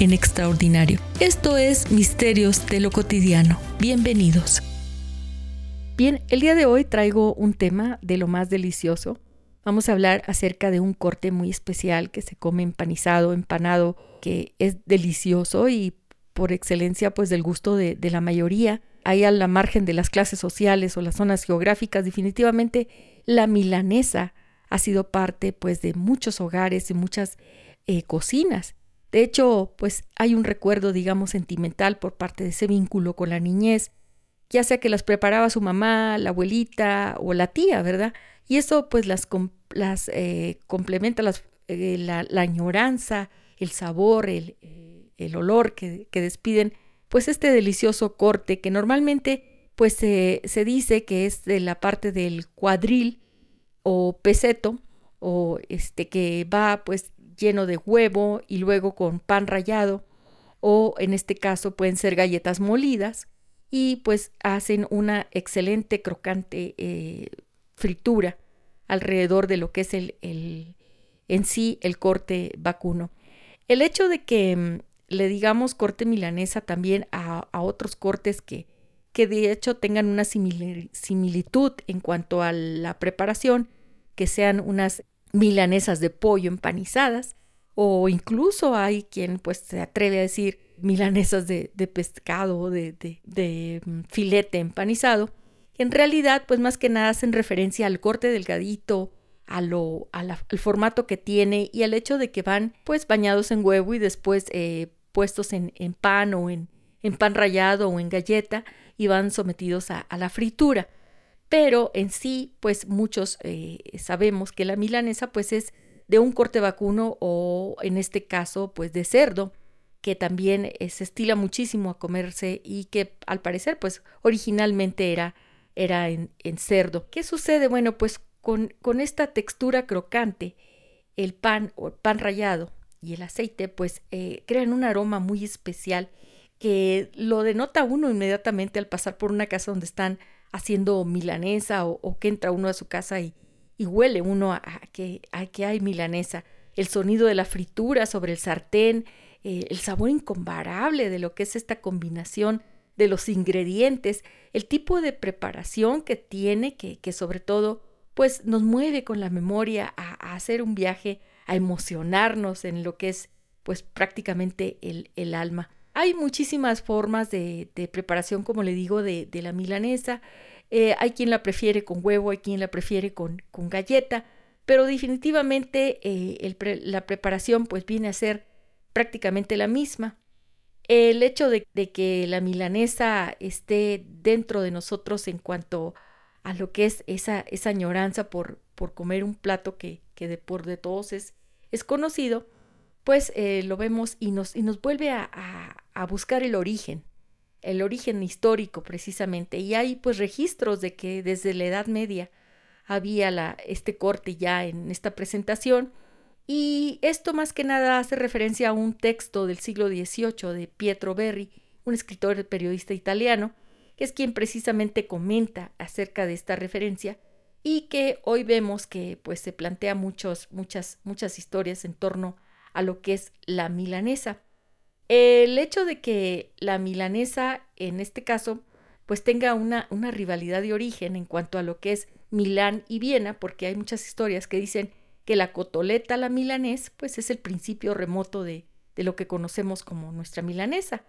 en extraordinario. Esto es Misterios de lo Cotidiano. Bienvenidos. Bien, el día de hoy traigo un tema de lo más delicioso. Vamos a hablar acerca de un corte muy especial que se come empanizado, empanado, que es delicioso y por excelencia pues del gusto de, la mayoría. Ahí a la margen de las clases sociales o las zonas geográficas, definitivamente la milanesa ha sido parte pues de muchos hogares y muchas eh, cocinas. De hecho, pues hay un recuerdo, digamos, sentimental por parte de ese vínculo con la niñez, ya sea que las preparaba su mamá, la abuelita o la tía, ¿verdad? Y eso pues las, las eh, complementa las, eh, la, añoranza, el sabor, el, el olor que, que, despiden, pues este delicioso corte que normalmente pues se dice que es de la parte del cuadril o peseto o este que va pues lleno de huevo y luego con pan rallado o en este caso pueden ser galletas molidas y pues hacen una excelente crocante eh, fritura alrededor de lo que es el, el, en sí el corte vacuno. El hecho de que mm, le digamos corte milanesa también a, a otros cortes que, que de hecho tengan una similitud en cuanto a la preparación, que sean unas milanesas de pollo empanizadas o incluso hay quien pues se atreve a decir milanesas de, de pescado o de, de, mm, filete empanizado. En realidad pues más que nada hacen referencia al corte delgadito, a lo, al formato que tiene y al hecho de que van pues bañados en huevo y después eh, puestos en, en, pan o en, en, pan rallado o en galleta y van sometidos a la fritura pero en sí, pues muchos eh, sabemos que la milanesa pues es de un corte vacuno o en este caso pues de cerdo, que también eh, se estila muchísimo a comerse y que al parecer pues originalmente era, era en, cerdo. ¿Qué sucede? Bueno, pues con, esta textura crocante, el pan o pan rallado y el aceite pues eh, crean un aroma muy especial que lo denota uno inmediatamente al pasar por una casa donde están haciendo milanesa o, que entra uno a su casa y, huele uno a, que, que, hay milanesa. El sonido de la fritura sobre el sartén, eh, el sabor incomparable de lo que es esta combinación de los ingredientes, el tipo de preparación que tiene, que, sobre todo pues nos mueve con la memoria a, hacer un viaje, a emocionarnos en lo que es pues prácticamente el alma. Hay muchísimas formas de, preparación, como le digo, de, la milanesa. Eh, hay quien la prefiere con huevo, hay quien la prefiere con, galleta, pero definitivamente eh, la preparación pues viene a ser prácticamente la misma. El hecho de, que la milanesa esté dentro de nosotros en cuanto a lo que es esa, añoranza por, comer un plato que, de por de todos es, conocido, pues eh, lo vemos y nos, vuelve a, buscar el origen, el origen histórico precisamente. Y hay pues registros de que desde la Edad Media había la, este corte ya en esta presentación. Y esto más que nada hace referencia a un texto del siglo XVIII de Pietro Berri, un escritor y periodista italiano, que es quien precisamente comenta acerca de esta referencia y que hoy vemos que pues se plantea muchos, muchas, muchas historias en torno a a lo que es la milanesa. El hecho de que la milanesa, en este caso, pues tenga una, una rivalidad de origen en cuanto a lo que es Milán y Viena, porque hay muchas historias que dicen que la cotoleta, la milanés, pues es el principio remoto de, de lo que conocemos como nuestra milanesa,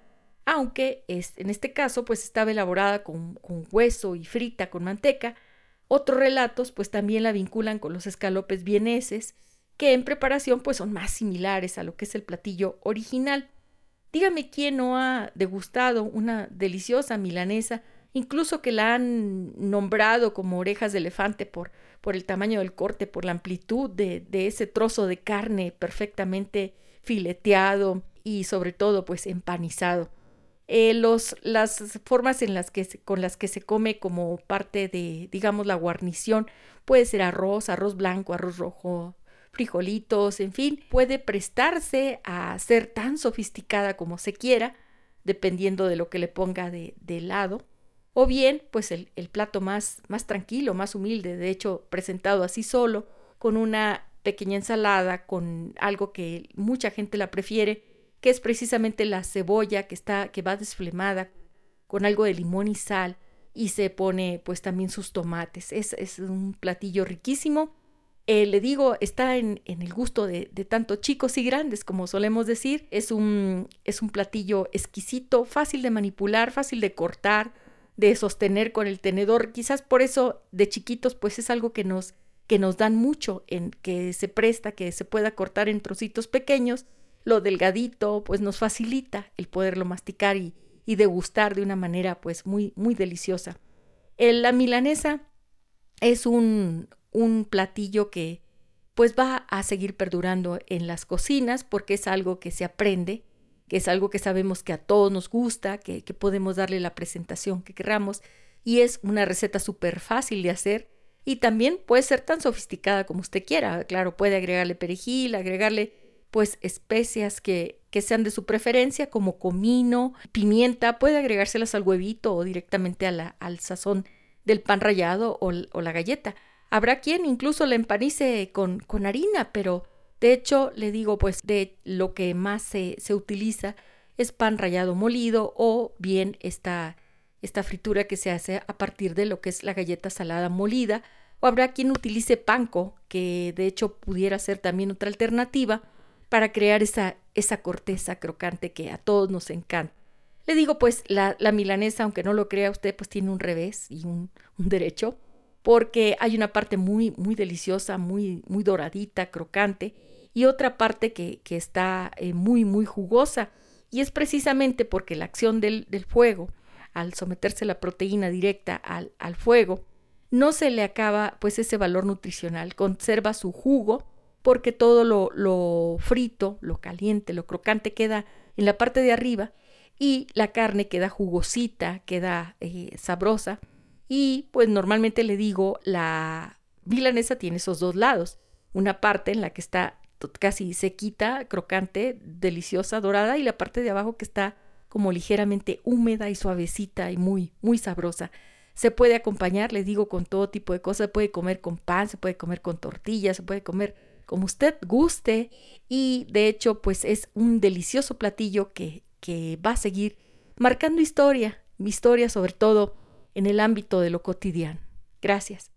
aunque es, en este caso pues estaba elaborada con, con hueso y frita con manteca. Otros relatos pues también la vinculan con los escalopes vieneses, que en preparación pues son más similares a lo que es el platillo original. Dígame quién no ha degustado una deliciosa milanesa, incluso que la han nombrado como orejas de elefante por, por el tamaño del corte, por la amplitud de, de ese trozo de carne perfectamente fileteado y sobre todo pues empanizado. Eh, las formas en las que con las que se come como parte de, digamos, la guarnición, puede ser arroz, arroz blanco, arroz rojo, frijolitos, en fin, puede prestarse a ser tan sofisticada como se quiera, dependiendo de lo que le ponga de, lado. O bien, pues el, el plato más, más tranquilo, más humilde, de hecho, presentado así solo, con una pequeña ensalada, con algo que mucha gente la prefiere, que es precisamente la cebolla que está, que va desflemada con algo de limón y sal y se pone pues también sus tomates. Es, es un platillo riquísimo. Eh, le digo, está en, en el gusto de, de, tanto chicos y grandes, como solemos decir. Es un, es un platillo exquisito, fácil de manipular, fácil de cortar, de sostener con el tenedor. Quizás por eso de chiquitos pues es algo que nos, que nos dan mucho, en que se presta, que se pueda cortar en trocitos pequeños lo delgadito, pues nos facilita el poderlo masticar y, y degustar de una manera pues muy, muy deliciosa. El, la milanesa es un, un platillo que pues va a seguir perdurando en las cocinas porque es algo que se aprende, que es algo que sabemos que a todos nos gusta, que, podemos darle la presentación que queramos y es una receta súper fácil de hacer y también puede ser tan sofisticada como usted quiera. Claro, puede agregarle perejil, agregarle pues especias que, que sean de su preferencia, como comino, pimienta, puede agregárselas al huevito o directamente a la, al sazón del pan rallado o, la galleta. Habrá quien incluso la empanice con, con harina, pero de hecho le digo pues de lo que más se, se utiliza es pan rallado molido o bien esta, esta fritura que se hace a partir de lo que es la galleta salada molida, o habrá quien utilice panko, que de hecho pudiera ser también otra alternativa, para crear esa, esa corteza crocante que a todos nos encanta. Le digo, pues la, la milanesa, aunque no lo crea usted, pues tiene un revés y un, un, derecho, porque hay una parte muy, muy deliciosa, muy, muy doradita, crocante, y otra parte que, que está eh, muy, muy jugosa. Y es precisamente porque la acción del, del fuego, al someterse la proteína directa al, al fuego, no se le acaba pues ese valor nutricional, conserva su jugo porque todo lo, lo frito, lo caliente, lo crocante queda en la parte de arriba y la carne queda jugosita, queda eh, sabrosa. Y pues normalmente le digo, la milanesa tiene esos dos lados. Una parte en la que está casi sequita, crocante, deliciosa, dorada, y la parte de abajo que está como ligeramente húmeda y suavecita y muy, muy sabrosa. Se puede acompañar, le digo, con todo tipo de cosas. Se puede comer con pan, se puede comer con tortillas, se puede comer como usted guste y de hecho pues es un delicioso platillo que, que va a seguir marcando historia, mi historia sobre todo en el ámbito de lo cotidiano. Gracias.